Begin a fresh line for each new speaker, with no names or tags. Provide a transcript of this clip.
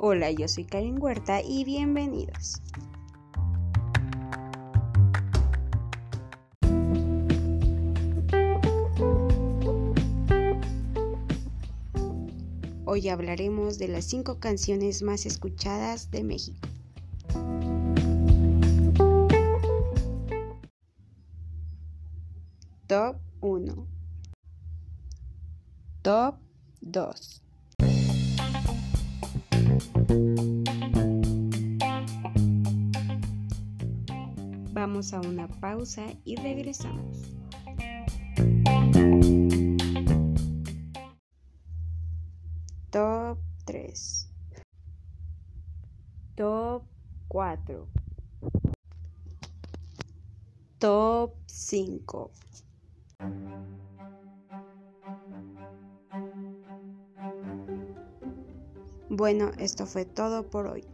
Hola, yo soy Karin Huerta y bienvenidos. Hoy hablaremos de las 5 canciones más escuchadas de México. Top 1 Top 2 Vamos a una pausa y regresamos. Top 3 Top 4 Top 5 Bueno, esto fue todo por hoy.